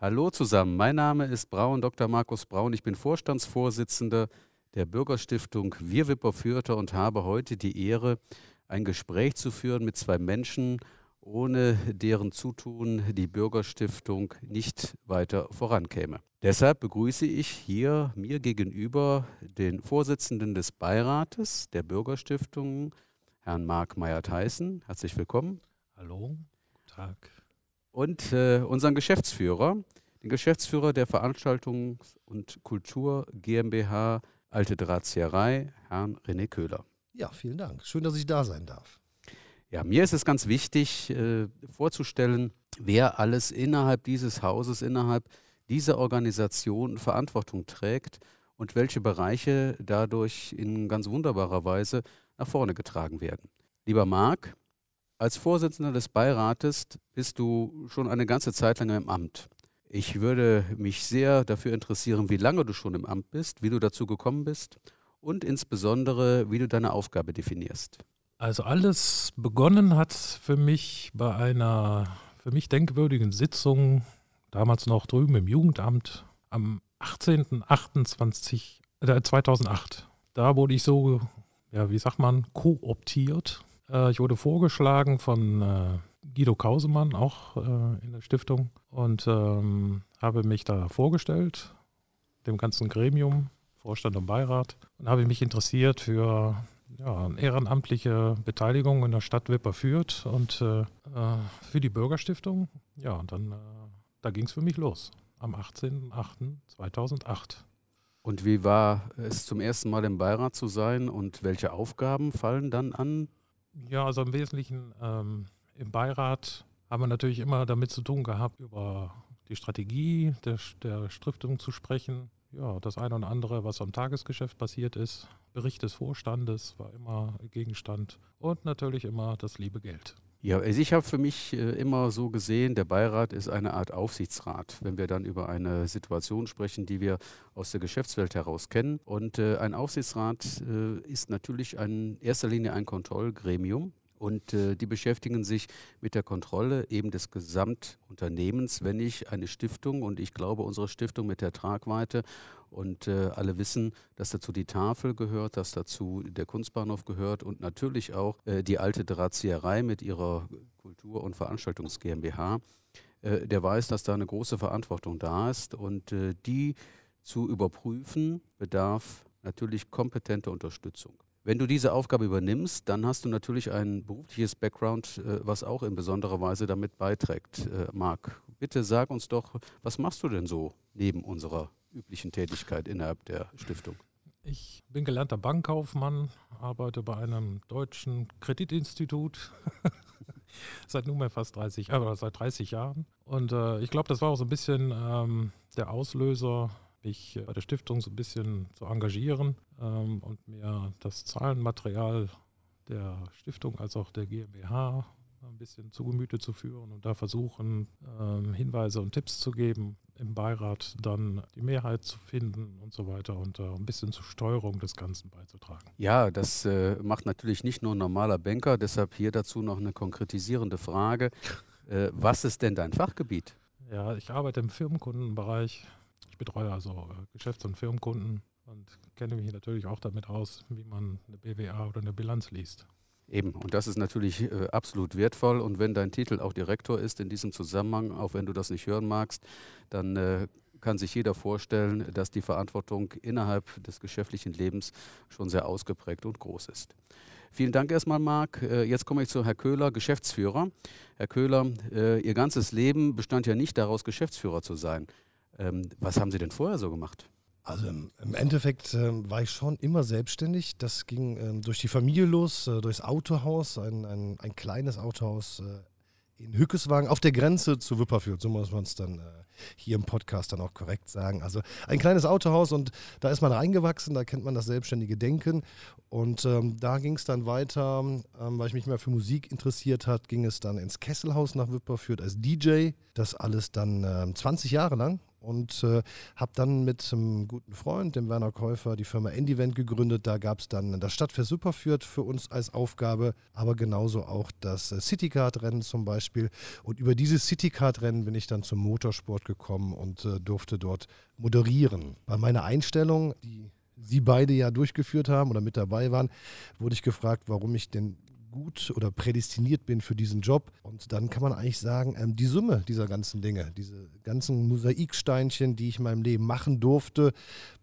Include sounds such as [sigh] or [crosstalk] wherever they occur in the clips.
Hallo zusammen, mein Name ist Braun, Dr. Markus Braun. Ich bin Vorstandsvorsitzender der Bürgerstiftung Wir Wipperfürther und habe heute die Ehre, ein Gespräch zu führen mit zwei Menschen, ohne deren Zutun die Bürgerstiftung nicht weiter vorankäme. Deshalb begrüße ich hier mir gegenüber den Vorsitzenden des Beirates der Bürgerstiftung, Herrn Marc Meyer-Theissen. Herzlich willkommen. Hallo, Tag. Und äh, unseren Geschäftsführer, den Geschäftsführer der Veranstaltungs- und Kultur GmbH Alte Drahtzieherei, Herrn René Köhler. Ja, vielen Dank. Schön, dass ich da sein darf. Ja, mir ist es ganz wichtig äh, vorzustellen, wer alles innerhalb dieses Hauses, innerhalb dieser Organisation Verantwortung trägt und welche Bereiche dadurch in ganz wunderbarer Weise nach vorne getragen werden. Lieber Marc, als Vorsitzender des Beirates bist du schon eine ganze Zeit lang im Amt. Ich würde mich sehr dafür interessieren, wie lange du schon im Amt bist, wie du dazu gekommen bist und insbesondere, wie du deine Aufgabe definierst. Also alles begonnen hat für mich bei einer für mich denkwürdigen Sitzung, damals noch drüben im Jugendamt, am 18.28. Äh, 2008. Da wurde ich so, ja, wie sagt man, kooptiert. Äh, ich wurde vorgeschlagen von äh, Guido Kausemann, auch äh, in der Stiftung, und ähm, habe mich da vorgestellt, dem ganzen Gremium, Vorstand und Beirat, und habe mich interessiert für ja, ehrenamtliche Beteiligung in der Stadt Wipperfürth und äh, für die Bürgerstiftung. Ja, und dann, äh, da ging es für mich los, am 18.08.2008. Und wie war es zum ersten Mal im Beirat zu sein und welche Aufgaben fallen dann an? Ja, also im Wesentlichen ähm, im Beirat haben wir natürlich immer damit zu tun gehabt, über die Strategie der, der Stiftung zu sprechen. Ja, das eine und andere, was am Tagesgeschäft passiert ist. Bericht des Vorstandes war immer Gegenstand und natürlich immer das liebe Geld. Ja, also ich habe für mich äh, immer so gesehen, der Beirat ist eine Art Aufsichtsrat, wenn wir dann über eine Situation sprechen, die wir aus der Geschäftswelt heraus kennen. Und äh, ein Aufsichtsrat äh, ist natürlich in erster Linie ein Kontrollgremium. Und äh, die beschäftigen sich mit der Kontrolle eben des Gesamtunternehmens, wenn ich eine Stiftung und ich glaube unsere Stiftung mit der Tragweite und äh, alle wissen, dass dazu die Tafel gehört, dass dazu der Kunstbahnhof gehört und natürlich auch äh, die alte Drahtzieherei mit ihrer Kultur- und Veranstaltungs GmbH. Äh, der weiß, dass da eine große Verantwortung da ist und äh, die zu überprüfen bedarf natürlich kompetenter Unterstützung. Wenn du diese Aufgabe übernimmst, dann hast du natürlich ein berufliches Background, äh, was auch in besonderer Weise damit beiträgt. Äh, Marc, bitte sag uns doch, was machst du denn so neben unserer üblichen Tätigkeit innerhalb der Stiftung? Ich bin gelernter Bankkaufmann, arbeite bei einem deutschen Kreditinstitut [laughs] seit nunmehr fast 30, äh, seit 30 Jahren. Und äh, ich glaube, das war auch so ein bisschen ähm, der Auslöser mich äh, bei der Stiftung so ein bisschen zu engagieren ähm, und mir das Zahlenmaterial der Stiftung als auch der GmbH ein bisschen zu Gemüte zu führen und da versuchen, ähm, Hinweise und Tipps zu geben, im Beirat dann die Mehrheit zu finden und so weiter und äh, ein bisschen zur Steuerung des Ganzen beizutragen. Ja, das äh, macht natürlich nicht nur ein normaler Banker, deshalb hier dazu noch eine konkretisierende Frage. Äh, was ist denn dein Fachgebiet? Ja, ich arbeite im Firmenkundenbereich ich betreue also äh, Geschäfts- und Firmenkunden und kenne mich natürlich auch damit aus, wie man eine BWA oder eine Bilanz liest. Eben, und das ist natürlich äh, absolut wertvoll. Und wenn dein Titel auch Direktor ist in diesem Zusammenhang, auch wenn du das nicht hören magst, dann äh, kann sich jeder vorstellen, dass die Verantwortung innerhalb des geschäftlichen Lebens schon sehr ausgeprägt und groß ist. Vielen Dank erstmal, Marc. Äh, jetzt komme ich zu Herrn Köhler, Geschäftsführer. Herr Köhler, äh, Ihr ganzes Leben bestand ja nicht daraus, Geschäftsführer zu sein. Ähm, was haben Sie denn vorher so gemacht? Also im, im Endeffekt äh, war ich schon immer selbstständig. Das ging ähm, durch die Familie los, äh, durchs Autohaus, ein, ein, ein kleines Autohaus äh, in Hückeswagen auf der Grenze zu Wipperfürth. So muss man es dann äh, hier im Podcast dann auch korrekt sagen. Also ein kleines Autohaus und da ist man reingewachsen, da kennt man das selbstständige Denken. Und ähm, da ging es dann weiter, ähm, weil ich mich mehr für Musik interessiert hat, ging es dann ins Kesselhaus nach Wipperfürth als DJ. Das alles dann ähm, 20 Jahre lang. Und äh, habe dann mit einem guten Freund, dem Werner Käufer, die Firma Endivent gegründet. Da gab es dann das Stadtfest Superführt für uns als Aufgabe, aber genauso auch das äh, Citycard-Rennen zum Beispiel. Und über dieses Citycard-Rennen bin ich dann zum Motorsport gekommen und äh, durfte dort moderieren. Bei meiner Einstellung, die Sie beide ja durchgeführt haben oder mit dabei waren, wurde ich gefragt, warum ich denn gut oder prädestiniert bin für diesen Job. Und dann kann man eigentlich sagen, ähm, die Summe dieser ganzen Dinge, diese ganzen Mosaiksteinchen, die ich in meinem Leben machen durfte,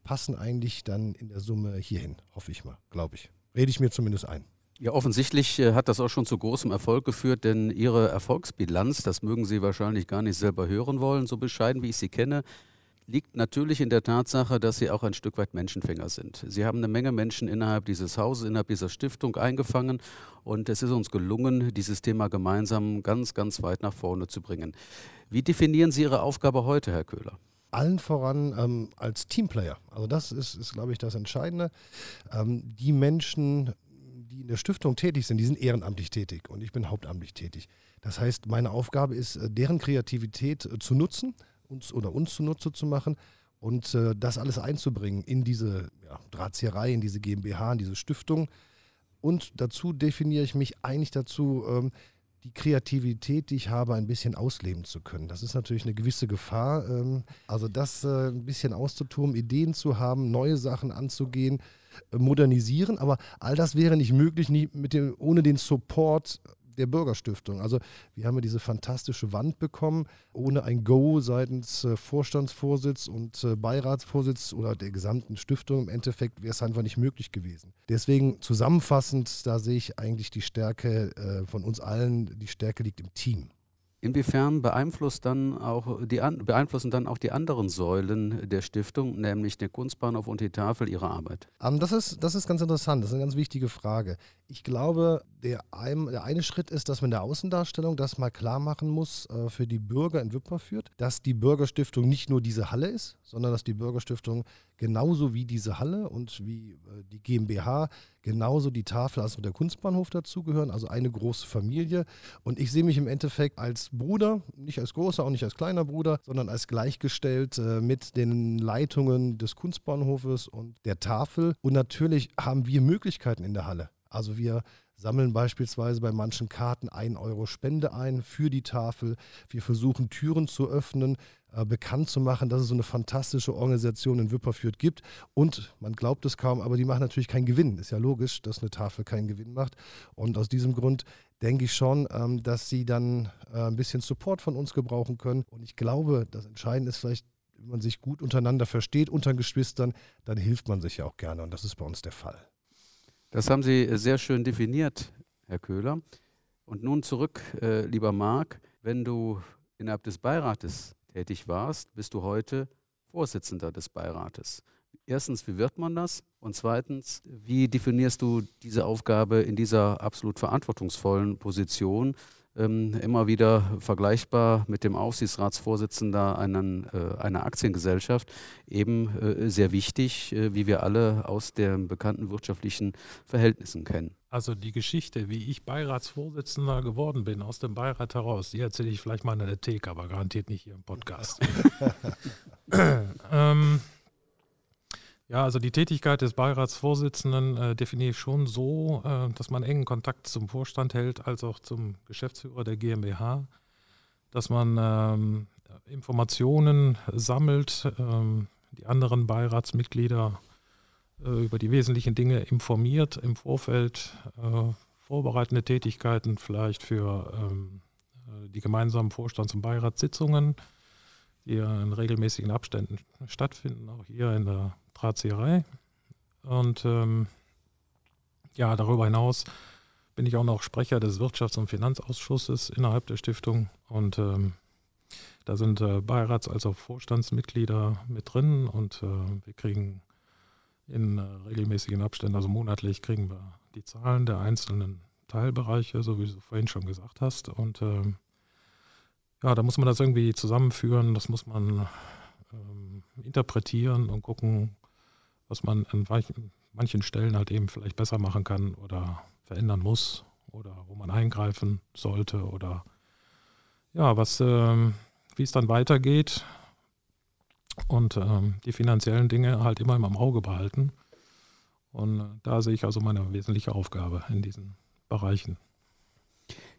passen eigentlich dann in der Summe hierhin, hoffe ich mal, glaube ich. Rede ich mir zumindest ein. Ja, offensichtlich äh, hat das auch schon zu großem Erfolg geführt, denn Ihre Erfolgsbilanz, das mögen Sie wahrscheinlich gar nicht selber hören wollen, so bescheiden wie ich Sie kenne, liegt natürlich in der Tatsache, dass Sie auch ein Stück weit Menschenfänger sind. Sie haben eine Menge Menschen innerhalb dieses Hauses, innerhalb dieser Stiftung eingefangen und es ist uns gelungen, dieses Thema gemeinsam ganz, ganz weit nach vorne zu bringen. Wie definieren Sie Ihre Aufgabe heute, Herr Köhler? allen voran ähm, als Teamplayer. Also das ist, ist glaube ich, das Entscheidende. Ähm, die Menschen, die in der Stiftung tätig sind, die sind ehrenamtlich tätig und ich bin hauptamtlich tätig. Das heißt, meine Aufgabe ist, äh, deren Kreativität äh, zu nutzen, uns oder uns zunutze zu machen und äh, das alles einzubringen in diese ja, Drahtzieherei, in diese GmbH, in diese Stiftung. Und dazu definiere ich mich eigentlich dazu, ähm, die Kreativität, die ich habe, ein bisschen ausleben zu können. Das ist natürlich eine gewisse Gefahr. Ähm, also das äh, ein bisschen auszutun, Ideen zu haben, neue Sachen anzugehen, äh, modernisieren. Aber all das wäre nicht möglich nie mit dem, ohne den Support der Bürgerstiftung. Also wir haben ja diese fantastische Wand bekommen, ohne ein Go seitens äh, Vorstandsvorsitz und äh, Beiratsvorsitz oder der gesamten Stiftung. Im Endeffekt wäre es einfach nicht möglich gewesen. Deswegen zusammenfassend, da sehe ich eigentlich die Stärke äh, von uns allen, die Stärke liegt im Team. Inwiefern beeinflusst dann auch die, beeinflussen dann auch die anderen Säulen der Stiftung, nämlich der Kunstbahnhof und die Tafel, ihre Arbeit? Ähm, das, ist, das ist ganz interessant, das ist eine ganz wichtige Frage. Ich glaube, der, ein, der eine Schritt ist, dass man in der Außendarstellung das mal klar machen muss äh, für die Bürger in Wipperfürth, dass die Bürgerstiftung nicht nur diese Halle ist, sondern dass die Bürgerstiftung genauso wie diese Halle und wie äh, die GmbH, genauso die Tafel als auch der Kunstbahnhof dazugehören, also eine große Familie. Und ich sehe mich im Endeffekt als Bruder, nicht als großer, auch nicht als kleiner Bruder, sondern als gleichgestellt äh, mit den Leitungen des Kunstbahnhofes und der Tafel. Und natürlich haben wir Möglichkeiten in der Halle. Also wir sammeln beispielsweise bei manchen Karten 1 Euro Spende ein für die Tafel. Wir versuchen Türen zu öffnen, äh, bekannt zu machen, dass es so eine fantastische Organisation in Wipperfürth gibt. Und man glaubt es kaum, aber die machen natürlich keinen Gewinn. Ist ja logisch, dass eine Tafel keinen Gewinn macht. Und aus diesem Grund denke ich schon, ähm, dass sie dann äh, ein bisschen Support von uns gebrauchen können. Und ich glaube, das Entscheidende ist vielleicht, wenn man sich gut untereinander versteht, unter Geschwistern, dann hilft man sich ja auch gerne. Und das ist bei uns der Fall. Das haben Sie äh, sehr schön definiert, Herr Köhler. Und nun zurück, äh, lieber Marc, wenn du innerhalb des Beirates tätig warst, bist du heute Vorsitzender des Beirates. Erstens, wie wird man das? Und zweitens, wie definierst du diese Aufgabe in dieser absolut verantwortungsvollen Position? Ähm, immer wieder vergleichbar mit dem Aufsichtsratsvorsitzender einen, äh, einer Aktiengesellschaft eben äh, sehr wichtig, äh, wie wir alle aus den bekannten wirtschaftlichen Verhältnissen kennen. Also die Geschichte, wie ich Beiratsvorsitzender geworden bin, aus dem Beirat heraus, die erzähle ich vielleicht mal in der Theke, aber garantiert nicht hier im Podcast. [laughs] ähm, ja, also die Tätigkeit des Beiratsvorsitzenden äh, definiere ich schon so, äh, dass man engen Kontakt zum Vorstand hält, als auch zum Geschäftsführer der GmbH, dass man ähm, Informationen sammelt, ähm, die anderen Beiratsmitglieder äh, über die wesentlichen Dinge informiert im Vorfeld, äh, vorbereitende Tätigkeiten vielleicht für ähm, äh, die gemeinsamen Vorstands- und Beiratssitzungen, die in regelmäßigen Abständen stattfinden, auch hier in der Drahtzieherei. Und ähm, ja, darüber hinaus bin ich auch noch Sprecher des Wirtschafts- und Finanzausschusses innerhalb der Stiftung. Und ähm, da sind äh, Beirats- als auch Vorstandsmitglieder mit drin und äh, wir kriegen in äh, regelmäßigen Abständen, also monatlich, kriegen wir die Zahlen der einzelnen Teilbereiche, so wie du vorhin schon gesagt hast. Und ähm, ja, da muss man das irgendwie zusammenführen, das muss man ähm, interpretieren und gucken, was man an manchen Stellen halt eben vielleicht besser machen kann oder verändern muss oder wo man eingreifen sollte oder ja, was, ähm, wie es dann weitergeht, und ähm, die finanziellen Dinge halt immer im Auge behalten. Und äh, da sehe ich also meine wesentliche Aufgabe in diesen Bereichen.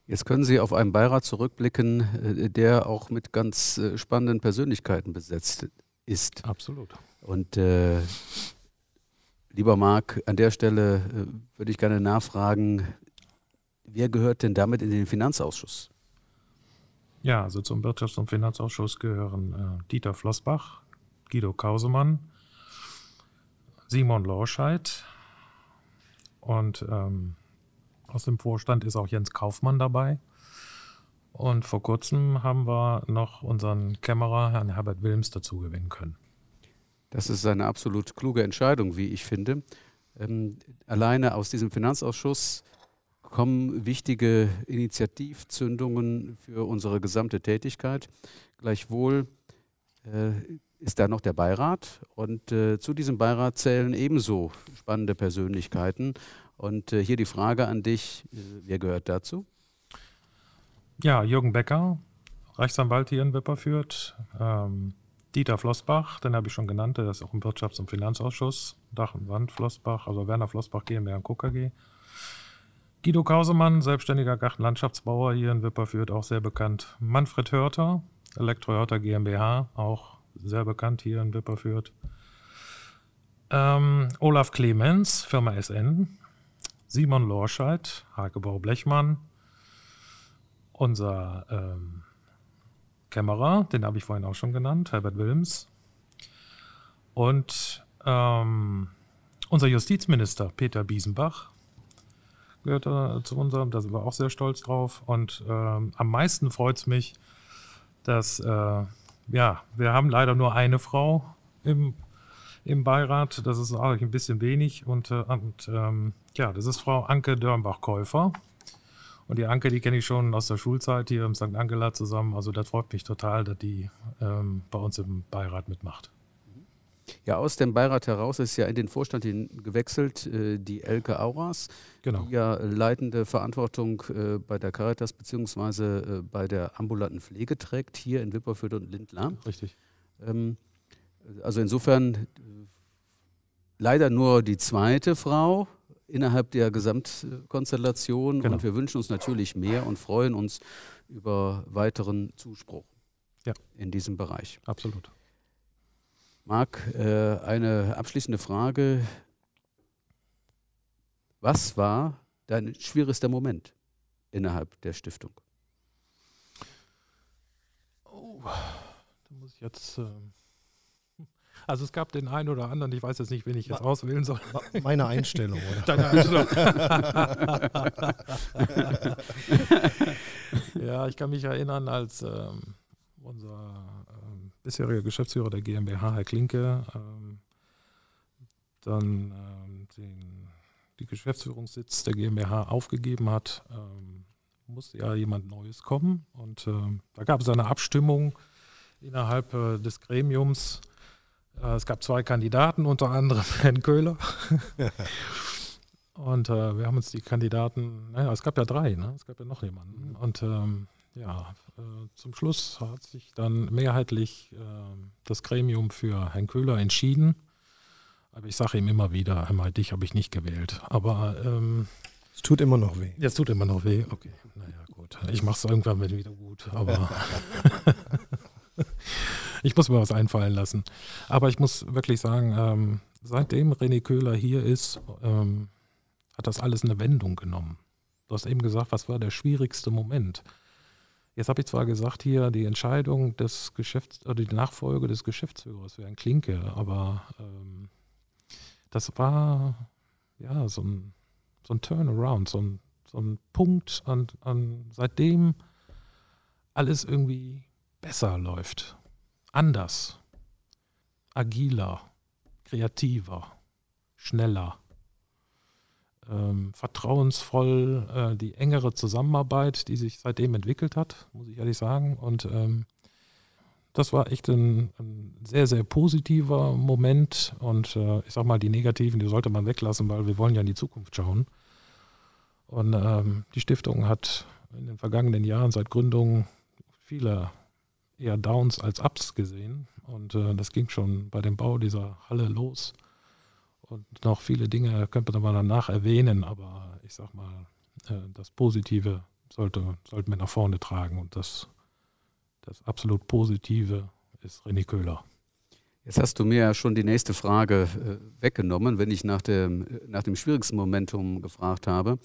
Jetzt können Sie auf einen Beirat zurückblicken, äh, der auch mit ganz äh, spannenden Persönlichkeiten besetzt ist. Absolut. Und äh, lieber Marc, an der Stelle äh, würde ich gerne nachfragen, wer gehört denn damit in den Finanzausschuss? Ja, also zum Wirtschafts- und Finanzausschuss gehören äh, Dieter Flossbach, Guido Kausemann, Simon Lorscheid und ähm, aus dem Vorstand ist auch Jens Kaufmann dabei. Und vor kurzem haben wir noch unseren Kämmerer, Herrn Herbert Wilms, dazu gewinnen können. Das ist eine absolut kluge Entscheidung, wie ich finde. Ähm, alleine aus diesem Finanzausschuss kommen wichtige Initiativzündungen für unsere gesamte Tätigkeit. Gleichwohl äh, ist da noch der Beirat und äh, zu diesem Beirat zählen ebenso spannende Persönlichkeiten. Und äh, hier die Frage an dich, äh, wer gehört dazu? Ja, Jürgen Becker, Rechtsanwalt hier in Wipperfürth. Ähm, Dieter Flossbach, den habe ich schon genannt, der ist auch im Wirtschafts- und Finanzausschuss. Dach und Wand Flossbach, also Werner Flossbach GmbH und KKG. Guido Kausemann, selbstständiger Gartenlandschaftsbauer hier in Wipperfürth, auch sehr bekannt. Manfred Hörter, Elektrohörter GmbH, auch sehr bekannt hier in Wipperfürth. Ähm, Olaf Clemens, Firma SN. Simon Lorscheid, Hagebau Blechmann. Unser ähm, Kämmerer, den habe ich vorhin auch schon genannt, Herbert Wilms. Und ähm, unser Justizminister, Peter Biesenbach, gehört da zu unserem, da sind wir auch sehr stolz drauf. Und ähm, am meisten freut es mich, dass, äh, ja, wir haben leider nur eine Frau im, im Beirat. Das ist eigentlich ein bisschen wenig. Und, äh, und ähm, ja, das ist Frau Anke Dörnbach-Käufer. Und die Anke, die kenne ich schon aus der Schulzeit hier im St. Angela zusammen. Also das freut mich total, dass die ähm, bei uns im Beirat mitmacht. Ja, aus dem Beirat heraus ist ja in den Vorstand gewechselt äh, die Elke Auras, Genau. die ja leitende Verantwortung äh, bei der Caritas bzw. Äh, bei der ambulanten Pflege trägt, hier in Wipperfürth und Lindlar. Richtig. Ähm, also insofern äh, leider nur die zweite Frau innerhalb der Gesamtkonstellation Genau. und wir wünschen uns natürlich mehr und freuen uns über weiteren Zuspruch Ja. in diesem Bereich. Absolut. Marc, äh, eine abschließende Frage. Was war dein schwierigster Moment innerhalb der Stiftung? Oh, da muss ich jetzt. ähm, Also es gab den einen oder anderen, ich weiß jetzt nicht, wen ich jetzt auswählen soll. Meine Einstellung, oder? [laughs] Deine Einstellung. [laughs] ja, ich kann mich erinnern, als ähm, unser ähm, bisheriger Geschäftsführer der GmbH, Herr Klinke, ähm, dann ähm, den, die Geschäftsführungssitz der GmbH aufgegeben hat, ähm, musste ja jemand Neues kommen. Und ähm, da gab es eine Abstimmung innerhalb äh, des Gremiums. Äh, es gab zwei Kandidaten, unter anderem [laughs] Herrn Köhler. [laughs] Und äh, wir haben uns die Kandidaten, naja, es gab ja drei, ne? es gab ja noch jemanden. Und ähm, ja, äh, zum Schluss hat sich dann mehrheitlich ähm, das Gremium für Herrn Köhler entschieden. Aber ich sage ihm immer wieder, einmal dich habe ich nicht gewählt. Aber ähm, Es tut immer noch weh. jetzt tut immer noch weh. Okay, naja, gut. Ich mache es irgendwann wieder gut. Aber [laughs] ich muss mir was einfallen lassen. Aber ich muss wirklich sagen, ähm, seitdem René Köhler hier ist, ähm, hat das alles eine Wendung genommen. Du hast eben gesagt, was war der schwierigste Moment? Jetzt habe ich zwar gesagt hier die Entscheidung des Geschäfts oder die Nachfolge des Geschäftsführers für Herrn Klinke, aber ähm, das war ja so ein, so ein Turnaround, so ein, so ein Punkt, an, an seitdem alles irgendwie besser läuft. Anders, agiler, kreativer, schneller, ähm, vertrauensvoll, äh, die engere Zusammenarbeit, die sich seitdem entwickelt hat, muss ich ehrlich sagen. Und ähm, das war echt ein, ein sehr, sehr positiver Moment. Und äh, ich sag mal, die negativen, die sollte man weglassen, weil wir wollen ja in die Zukunft schauen. Und ähm, die Stiftung hat in den vergangenen Jahren seit Gründung viele eher Downs als Ups gesehen. Und äh, das ging schon bei dem Bau dieser Halle los. Und noch viele Dinge könnte man danach erwähnen, aber ich sag mal, äh, das Positive sollte, sollten wir nach vorne tragen. Und das, das absolut Positive ist René Köhler. Jetzt hast du mir ja schon die nächste Frage äh, weggenommen. Wenn ich nach dem, nach dem schwierigsten Momentum gefragt habe,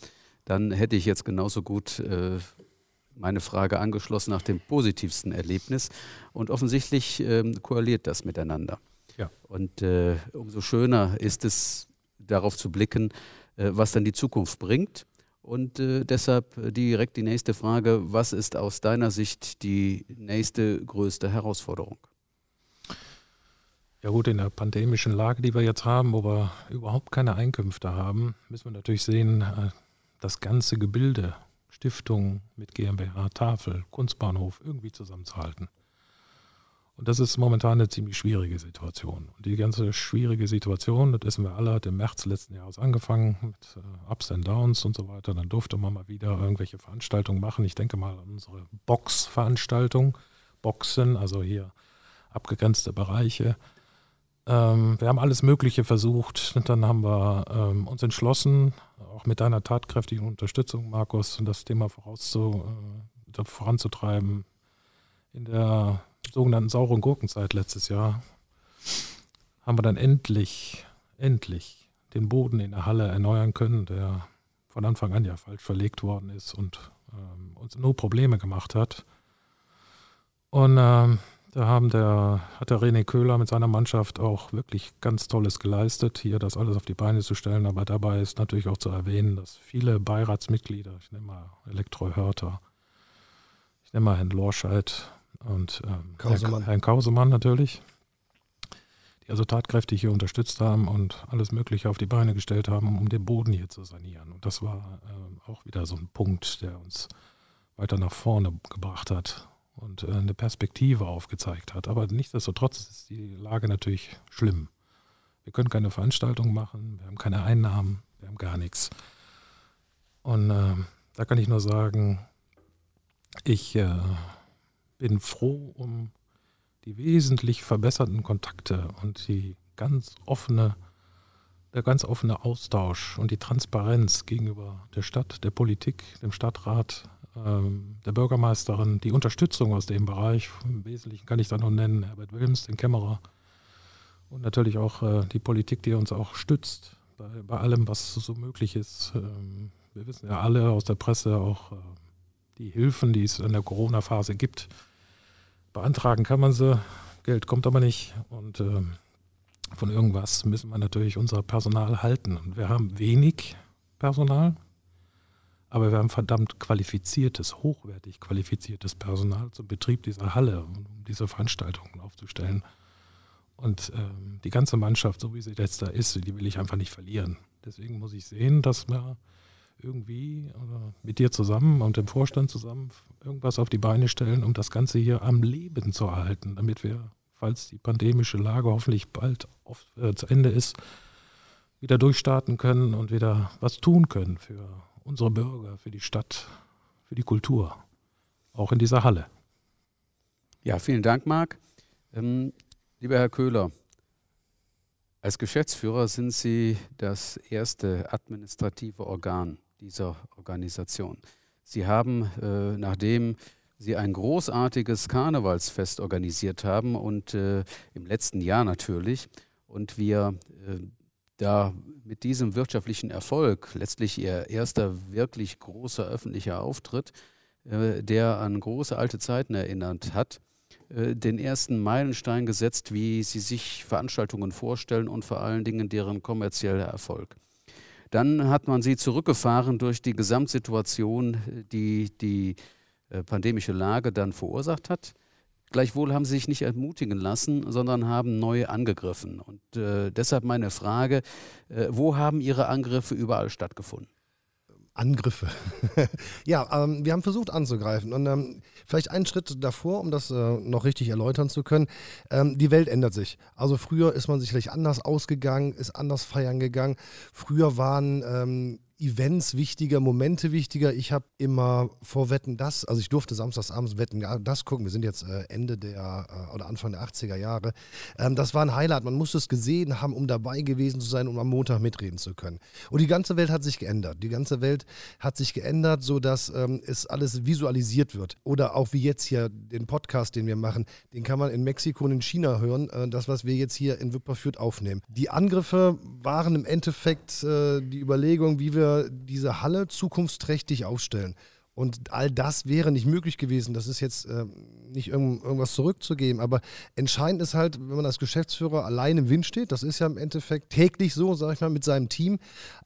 dann hätte ich jetzt genauso gut äh, meine Frage angeschlossen nach dem positivsten Erlebnis. Und offensichtlich ähm, koaliert das miteinander. Ja. Und äh, umso schöner ist es, darauf zu blicken, äh, was dann die Zukunft bringt. Und äh, deshalb direkt die nächste Frage, was ist aus deiner Sicht die nächste größte Herausforderung? Ja gut, in der pandemischen Lage, die wir jetzt haben, wo wir überhaupt keine Einkünfte haben, müssen wir natürlich sehen, äh, das ganze Gebilde, Stiftung mit GmbH, Tafel, Kunstbahnhof irgendwie zusammenzuhalten. Und das ist momentan eine ziemlich schwierige Situation. Und die ganze schwierige Situation, das wissen wir alle, hat im März letzten Jahres angefangen mit äh, Ups and Downs und so weiter. Dann durfte man mal wieder irgendwelche Veranstaltungen machen. Ich denke mal an unsere Box-Veranstaltung, Boxen, also hier abgegrenzte Bereiche. Ähm, wir haben alles Mögliche versucht. Und dann haben wir ähm, uns entschlossen, auch mit deiner tatkräftigen Unterstützung, Markus, das Thema äh, voranzutreiben. In der sogenannten sauren Gurkenzeit letztes Jahr haben wir dann endlich, endlich den Boden in der Halle erneuern können, der von Anfang an ja falsch verlegt worden ist und ähm, uns nur Probleme gemacht hat. Und ähm, da haben der, hat der René Köhler mit seiner Mannschaft auch wirklich ganz Tolles geleistet, hier das alles auf die Beine zu stellen. Aber dabei ist natürlich auch zu erwähnen, dass viele Beiratsmitglieder, ich nehme mal Elektro Hörter, ich nehme mal Herrn Lorscheid und ähm, Kausemann. Herrn Kausemann natürlich, die also tatkräftig hier unterstützt haben und alles Mögliche auf die Beine gestellt haben, um den Boden hier zu sanieren. Und das war äh, auch wieder so ein Punkt, der uns weiter nach vorne gebracht hat und äh, eine Perspektive aufgezeigt hat. Aber nichtsdestotrotz ist die Lage natürlich schlimm. Wir können keine Veranstaltung machen, wir haben keine Einnahmen, wir haben gar nichts. Und äh, da kann ich nur sagen, ich äh, bin froh um die wesentlich verbesserten Kontakte und die ganz offene, der ganz offene Austausch und die Transparenz gegenüber der Stadt, der Politik, dem Stadtrat, der Bürgermeisterin, die Unterstützung aus dem Bereich. Im Wesentlichen kann ich da noch nennen Herbert Wilms, den Kämmerer. Und natürlich auch äh, die Politik, die uns auch stützt bei, bei allem, was so möglich ist. Ähm, wir wissen ja alle aus der Presse auch äh, die Hilfen, die es in der Corona-Phase gibt. Beantragen kann man sie, Geld kommt aber nicht. Und äh, von irgendwas müssen wir natürlich unser Personal halten. Und wir haben wenig Personal, aber wir haben verdammt qualifiziertes, hochwertig qualifiziertes Personal zum Betrieb dieser Halle, um diese Veranstaltungen aufzustellen. Und ähm, die ganze Mannschaft, so wie sie jetzt da ist, die will ich einfach nicht verlieren. Deswegen muss ich sehen, dass wir irgendwie äh, mit dir zusammen und dem Vorstand zusammen irgendwas auf die Beine stellen, um das Ganze hier am Leben zu erhalten, damit wir, falls die pandemische Lage hoffentlich bald auf, äh, zu Ende ist, wieder durchstarten können und wieder was tun können für unsere Bürger, für die Stadt, für die Kultur, auch in dieser Halle. Ja, vielen Dank, Marc. Ähm, lieber Herr Köhler, als Geschäftsführer sind Sie das erste administrative Organ dieser Organisation. Sie haben, äh, nachdem Sie ein großartiges Karnevalsfest organisiert haben und äh, im letzten Jahr natürlich, und wir äh, da mit diesem wirtschaftlichen Erfolg, letztlich ihr erster wirklich großer öffentlicher Auftritt, äh, der an große alte Zeiten erinnert hat, äh, den ersten Meilenstein gesetzt, wie sie sich Veranstaltungen vorstellen und vor allen Dingen deren kommerzieller Erfolg. Dann hat man sie zurückgefahren durch die Gesamtsituation, die die äh, pandemische Lage dann verursacht hat. Gleichwohl haben sie sich nicht ermutigen lassen, sondern haben neu angegriffen. Und äh, deshalb meine Frage, äh, wo haben Ihre Angriffe überall stattgefunden? Angriffe. [laughs] ja, ähm, wir haben versucht anzugreifen. Und ähm, vielleicht einen Schritt davor, um das äh, noch richtig erläutern zu können. Ähm, die Welt ändert sich. Also früher ist man sicherlich anders ausgegangen, ist anders feiern gegangen. Früher waren ähm, Events wichtiger, Momente wichtiger. Ich habe immer vor Wetten das, also ich durfte samstagsabends Wetten das gucken. Wir sind jetzt äh, Ende der äh, oder Anfang der 80er Jahre. Ähm, das war ein Highlight. Man musste es gesehen haben, um dabei gewesen zu sein, um am Montag mitreden zu können. Und die ganze Welt hat sich geändert. Die ganze Welt hat sich geändert, sodass ähm, es alles visualisiert wird. Oder auch wie jetzt hier den Podcast, den wir machen, den kann man in Mexiko und in China hören. Äh, das, was wir jetzt hier in Wipperfürth aufnehmen. Die Angriffe waren im Endeffekt die Überlegung, wie wir diese Halle zukunftsträchtig aufstellen. Und all das wäre nicht möglich gewesen. Das ist jetzt äh, nicht irgend, irgendwas zurückzugeben. Aber entscheidend ist halt, wenn man als Geschäftsführer allein im Wind steht, das ist ja im Endeffekt täglich so, sage ich mal, mit seinem Team,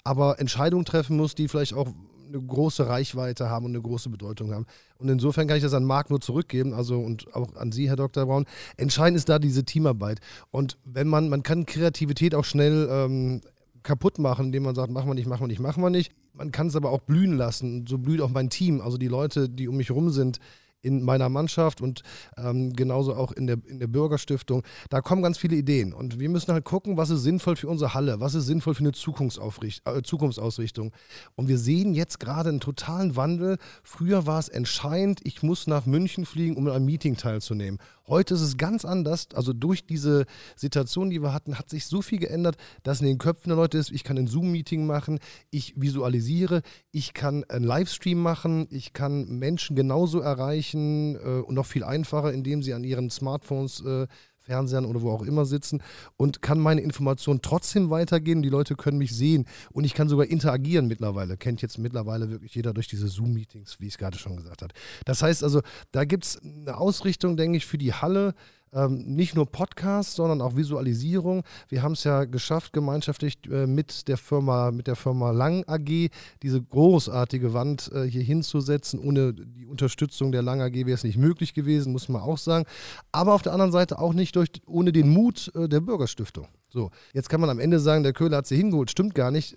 aber Entscheidungen treffen muss, die vielleicht auch eine große Reichweite haben und eine große Bedeutung haben. Und insofern kann ich das an Marc nur zurückgeben, also und auch an Sie, Herr Dr. Braun. Entscheidend ist da diese Teamarbeit. Und wenn man, man kann Kreativität auch schnell ähm, kaputt machen, indem man sagt, machen wir nicht, machen wir nicht, machen wir nicht. Man kann es aber auch blühen lassen. So blüht auch mein Team, also die Leute, die um mich herum sind in meiner Mannschaft und ähm, genauso auch in der, in der Bürgerstiftung. Da kommen ganz viele Ideen. Und wir müssen halt gucken, was ist sinnvoll für unsere Halle, was ist sinnvoll für eine äh, Zukunftsausrichtung. Und wir sehen jetzt gerade einen totalen Wandel. Früher war es entscheidend, ich muss nach München fliegen, um an einem Meeting teilzunehmen. Heute ist es ganz anders. Also durch diese Situation, die wir hatten, hat sich so viel geändert, dass in den Köpfen der Leute ist, ich kann ein Zoom-Meeting machen, ich visualisiere, ich kann einen Livestream machen, ich kann Menschen genauso erreichen äh, und noch viel einfacher, indem sie an ihren Smartphones äh, Fernsehern oder wo auch immer sitzen und kann meine Informationen trotzdem weitergehen. Die Leute können mich sehen und ich kann sogar interagieren mittlerweile. Kennt jetzt mittlerweile wirklich jeder durch diese Zoom-Meetings, wie ich es gerade schon gesagt habe. Das heißt also, da gibt es eine Ausrichtung, denke ich, für die Halle, ähm, nicht nur Podcasts, sondern auch Visualisierung. Wir haben es ja geschafft, gemeinschaftlich äh, mit der Firma, mit der Firma Lang AG diese großartige Wand äh, hier hinzusetzen. Ohne die Unterstützung der Lang AG wäre es nicht möglich gewesen, muss man auch sagen. Aber auf der anderen Seite auch nicht durch, ohne den Mut äh, der Bürgerstiftung. So, jetzt kann man am Ende sagen, der Köhler hat sie hingeholt. Stimmt gar nicht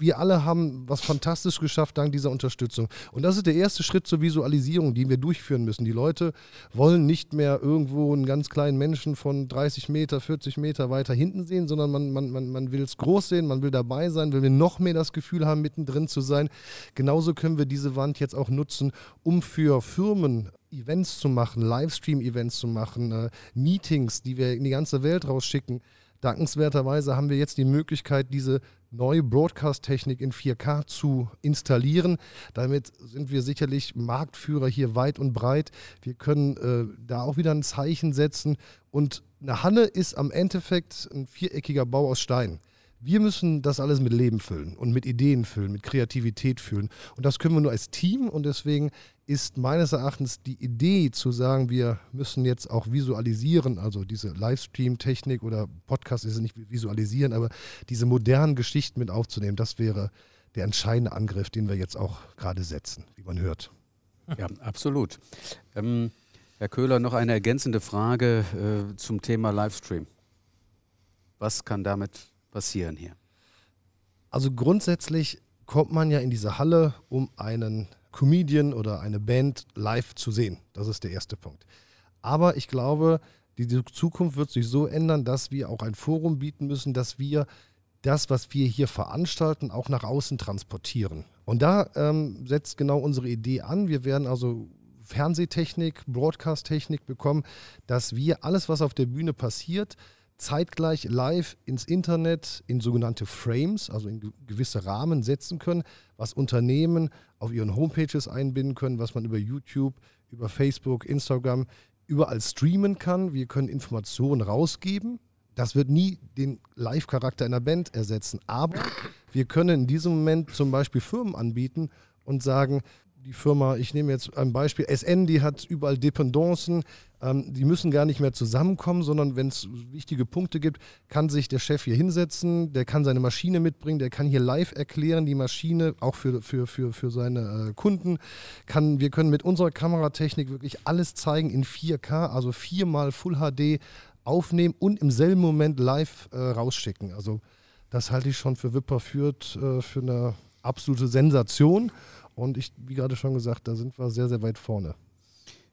wir alle haben was fantastisch geschafft dank dieser Unterstützung. Und das ist der erste Schritt zur Visualisierung, den wir durchführen müssen. Die Leute wollen nicht mehr irgendwo einen ganz kleinen Menschen von 30 Meter, 40 Meter weiter hinten sehen, sondern man, man, man, man will es groß sehen, man will dabei sein, will wir noch mehr das Gefühl haben, mittendrin zu sein. Genauso können wir diese Wand jetzt auch nutzen, um für Firmen Events zu machen, Livestream-Events zu machen, äh, Meetings, die wir in die ganze Welt rausschicken. Dankenswerterweise haben wir jetzt die Möglichkeit, diese neue Broadcast-Technik in 4K zu installieren. Damit sind wir sicherlich Marktführer hier weit und breit. Wir können äh, da auch wieder ein Zeichen setzen. Und eine Halle ist am Endeffekt ein viereckiger Bau aus Stein. Wir müssen das alles mit Leben füllen und mit Ideen füllen, mit Kreativität füllen. Und das können wir nur als Team. Und deswegen ist meines Erachtens die Idee zu sagen, wir müssen jetzt auch visualisieren, also diese Livestream-Technik oder Podcast ist nicht visualisieren, aber diese modernen Geschichten mit aufzunehmen, das wäre der entscheidende Angriff, den wir jetzt auch gerade setzen, wie man hört. Ja, absolut. Ähm, Herr Köhler, noch eine ergänzende Frage äh, zum Thema Livestream. Was kann damit passieren hier? Also grundsätzlich kommt man ja in diese Halle, um einen Comedian oder eine Band live zu sehen. Das ist der erste Punkt. Aber ich glaube, die Zukunft wird sich so ändern, dass wir auch ein Forum bieten müssen, dass wir das, was wir hier veranstalten, auch nach außen transportieren. Und da ähm, setzt genau unsere Idee an. Wir werden also Fernsehtechnik, Broadcast-Technik bekommen, dass wir alles, was auf der Bühne passiert, zeitgleich live ins Internet in sogenannte Frames, also in gewisse Rahmen setzen können, was Unternehmen auf ihren Homepages einbinden können, was man über YouTube, über Facebook, Instagram überall streamen kann. Wir können Informationen rausgeben. Das wird nie den Live-Charakter einer Band ersetzen, aber wir können in diesem Moment zum Beispiel Firmen anbieten und sagen, die Firma, ich nehme jetzt ein Beispiel, SN, die hat überall Dependancen, ähm, die müssen gar nicht mehr zusammenkommen, sondern wenn es wichtige Punkte gibt, kann sich der Chef hier hinsetzen, der kann seine Maschine mitbringen, der kann hier live erklären, die Maschine, auch für, für, für, für seine äh, Kunden. Kann, wir können mit unserer Kameratechnik wirklich alles zeigen in 4K, also viermal Full HD aufnehmen und im selben Moment live äh, rausschicken. Also das halte ich schon für Wipper führt äh, für eine absolute Sensation. Und ich, wie gerade schon gesagt, da sind wir sehr, sehr weit vorne.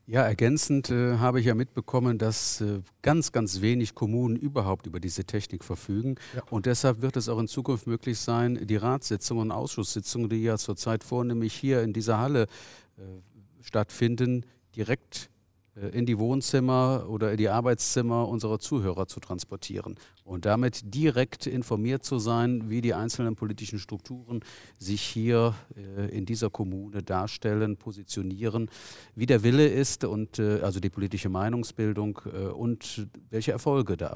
Ja, ergänzend äh, habe ich ja mitbekommen, dass äh, ganz, ganz wenig Kommunen überhaupt über diese Technik verfügen. Ja. Und deshalb wird es auch in Zukunft möglich sein, die Ratssitzungen und Ausschusssitzungen, die ja zurzeit vornehmlich hier in dieser Halle äh, stattfinden, direkt in die Wohnzimmer oder in die Arbeitszimmer unserer Zuhörer zu transportieren und damit direkt informiert zu sein, wie die einzelnen politischen Strukturen sich hier äh, in dieser Kommune darstellen, positionieren, wie der Wille ist und äh, also die politische Meinungsbildung und welche Erfolge da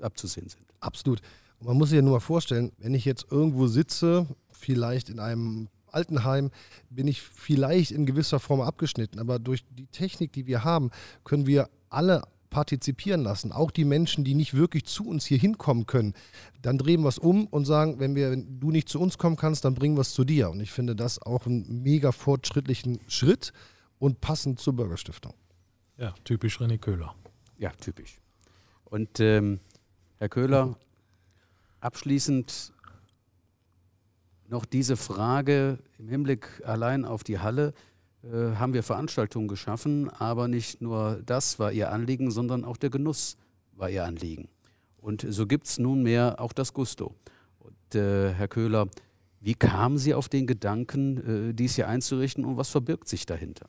abzusehen sind. Absolut. Man muss sich ja nur mal vorstellen, wenn ich jetzt irgendwo sitze, vielleicht in einem Altenheim bin ich vielleicht in gewisser Form abgeschnitten, aber durch die Technik, die wir haben, können wir alle partizipieren lassen, auch die Menschen, die nicht wirklich zu uns hier hinkommen können. Dann drehen wir es um und sagen, wenn, wir, wenn du nicht zu uns kommen kannst, dann bringen wir es zu dir. Und ich finde das auch einen mega fortschrittlichen Schritt und passend zur Bürgerstiftung. Ja, typisch René Köhler. Ja, typisch. Und ähm, Herr Köhler, abschließend noch diese Frage im Hinblick allein auf die Halle äh, haben wir Veranstaltungen geschaffen, aber nicht nur das war Ihr Anliegen, sondern auch der Genuss war Ihr Anliegen. Und so gibt es nunmehr auch das Gusto. Und äh, Herr Köhler, wie kamen Sie auf den Gedanken, äh, dies hier einzurichten und was verbirgt sich dahinter?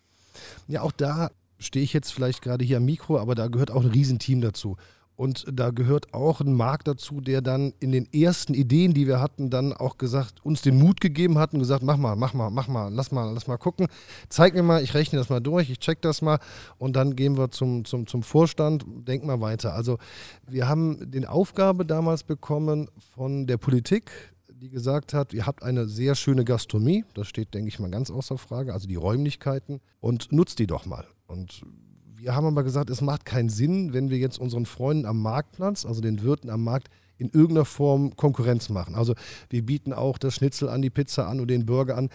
Ja, auch da stehe ich jetzt vielleicht gerade hier am Mikro, aber da gehört auch ein Riesenteam dazu. Und da gehört auch ein Markt dazu, der dann in den ersten Ideen, die wir hatten, dann auch gesagt, uns den Mut gegeben hat und gesagt, mach mal, mach mal, mach mal, lass mal, lass mal gucken. Zeig mir mal, ich rechne das mal durch, ich check das mal und dann gehen wir zum, zum, zum Vorstand, denk mal weiter. Also wir haben den Aufgabe damals bekommen von der Politik, die gesagt hat, ihr habt eine sehr schöne Gastronomie, das steht, denke ich mal, ganz außer Frage, also die Räumlichkeiten und nutzt die doch mal. Und wir haben aber gesagt, es macht keinen Sinn, wenn wir jetzt unseren Freunden am Marktplatz, also den Wirten am Markt, in irgendeiner Form Konkurrenz machen. Also wir bieten auch das Schnitzel an, die Pizza an und den Burger an.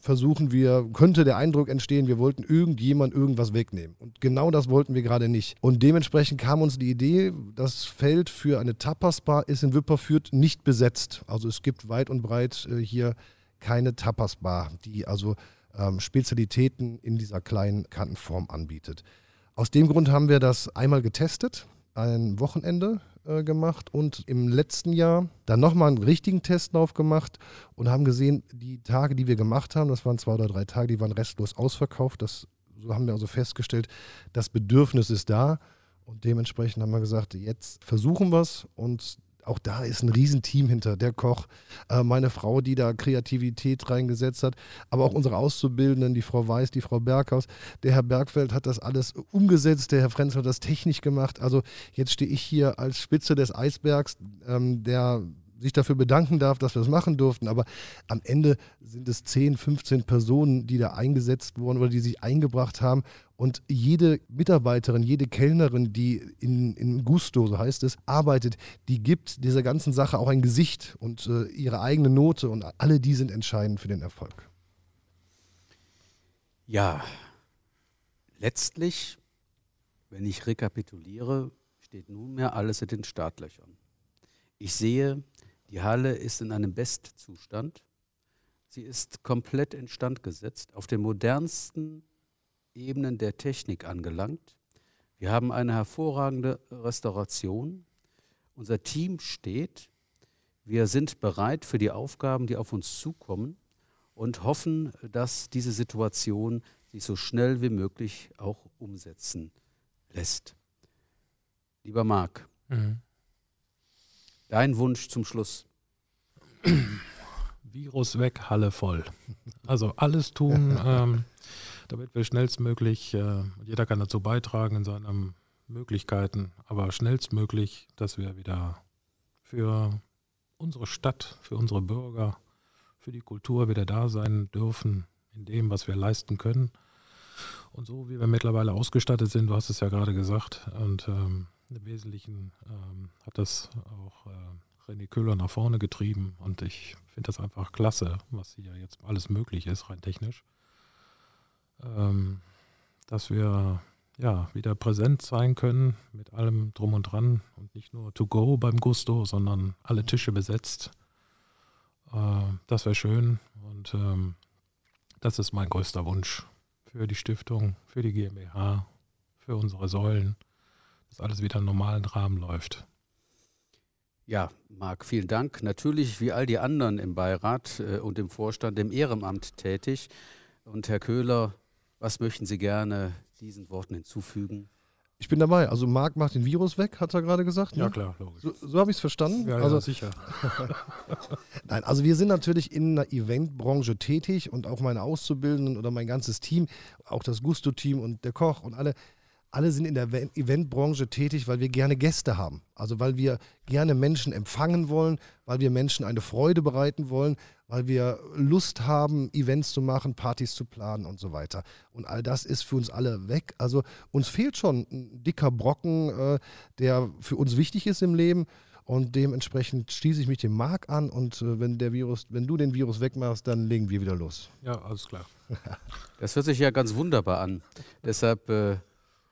Versuchen wir, könnte der Eindruck entstehen, wir wollten irgendjemand irgendwas wegnehmen. Und genau das wollten wir gerade nicht. Und dementsprechend kam uns die Idee, das Feld für eine Tapas-Bar ist in Wipperfürth nicht besetzt. Also es gibt weit und breit äh, hier keine Tapas-Bar, die also ähm, Spezialitäten in dieser kleinen Kantenform anbietet. Aus dem Grund haben wir das einmal getestet, ein Wochenende äh, gemacht und im letzten Jahr dann nochmal einen richtigen Testlauf gemacht und haben gesehen, die Tage, die wir gemacht haben, das waren zwei oder drei Tage, die waren restlos ausverkauft. Das, so haben wir also festgestellt, das Bedürfnis ist da. Und dementsprechend haben wir gesagt, jetzt versuchen wir es und auch da ist ein Riesenteam hinter. Der Koch, äh, meine Frau, die da Kreativität reingesetzt hat, aber auch unsere Auszubildenden, die Frau Weiß, die Frau Berghaus. Der Herr Bergfeld hat das alles umgesetzt, der Herr Frenzel hat das technisch gemacht. Also jetzt stehe ich hier als Spitze des Eisbergs, ähm, der sich dafür bedanken darf, dass wir es machen durften. Aber am Ende sind es 10, 15 Personen, die da eingesetzt wurden oder die sich eingebracht haben. Und jede Mitarbeiterin, jede Kellnerin, die in, in Gusto, so heißt es, arbeitet, die gibt dieser ganzen Sache auch ein Gesicht und äh, ihre eigene Note. Und alle die sind entscheidend für den Erfolg. Ja, letztlich, wenn ich rekapituliere, steht nunmehr alles in den Startlöchern. Ich sehe die Halle ist in einem Bestzustand. Sie ist komplett instand gesetzt, auf den modernsten Ebenen der Technik angelangt. Wir haben eine hervorragende Restauration. Unser Team steht. Wir sind bereit für die Aufgaben, die auf uns zukommen und hoffen, dass diese Situation sich so schnell wie möglich auch umsetzen lässt. Lieber Marc, mhm. Dein Wunsch zum Schluss. [clears throat] Virus weg, Halle voll. Also alles tun, [laughs] ähm, damit wir schnellstmöglich, äh, jeder kann dazu beitragen in seinen Möglichkeiten, aber schnellstmöglich, dass wir wieder für unsere Stadt, für unsere Bürger, für die Kultur wieder da sein dürfen, in dem, was wir leisten können. Und so wie wir mittlerweile ausgestattet sind, du hast es ja gerade gesagt, und ähm, im Wesentlichen ähm, hat das auch äh, René Köhler nach vorne getrieben und ich finde das einfach klasse, was hier jetzt alles möglich ist, rein technisch. Ähm, dass wir ja wieder präsent sein können mit allem drum und dran und nicht nur to go beim Gusto, sondern alle Tische besetzt. Äh, das wäre schön und ähm, das ist mein größter Wunsch für die Stiftung, für die GmbH, für unsere Säulen, dass alles wieder im normalen Rahmen läuft. Ja, Marc, vielen Dank. Natürlich wie all die anderen im Beirat äh, und im Vorstand im Ehrenamt tätig. Und Herr Köhler, was möchten Sie gerne diesen Worten hinzufügen? Ich bin dabei. Also Marc macht den Virus weg, hat er gerade gesagt. Ne? Ja, klar, logisch. So, so habe ich es verstanden. Ja, also, ja, sicher. [laughs] Nein, also wir sind natürlich in der Eventbranche tätig und auch meine Auszubildenden oder mein ganzes Team, auch das Gusto-Team und der Koch und alle, alle sind in der Ev- Eventbranche tätig, weil wir gerne Gäste haben. Also weil wir gerne Menschen empfangen wollen, weil wir Menschen eine Freude bereiten wollen, weil wir Lust haben, Events zu machen, Partys zu planen und so weiter. Und all das ist für uns alle weg. Also uns fehlt schon ein dicker Brocken, äh, der für uns wichtig ist im Leben. Und dementsprechend schließe ich mich dem Marc an und äh, wenn der Virus, wenn du den Virus wegmachst, dann legen wir wieder los. Ja, alles klar. Das hört sich ja ganz wunderbar an. Deshalb äh,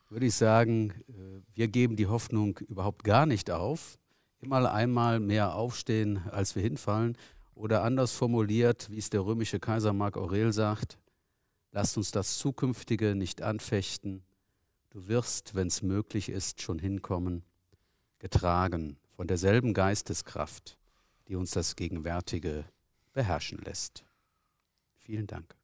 würde ich sagen, äh, wir geben die Hoffnung überhaupt gar nicht auf. Immer einmal mehr aufstehen, als wir hinfallen. Oder anders formuliert, wie es der römische Kaiser Mark Aurel sagt, lasst uns das Zukünftige nicht anfechten. Du wirst, wenn es möglich ist, schon hinkommen, getragen von derselben Geisteskraft, die uns das Gegenwärtige beherrschen lässt. Vielen Dank.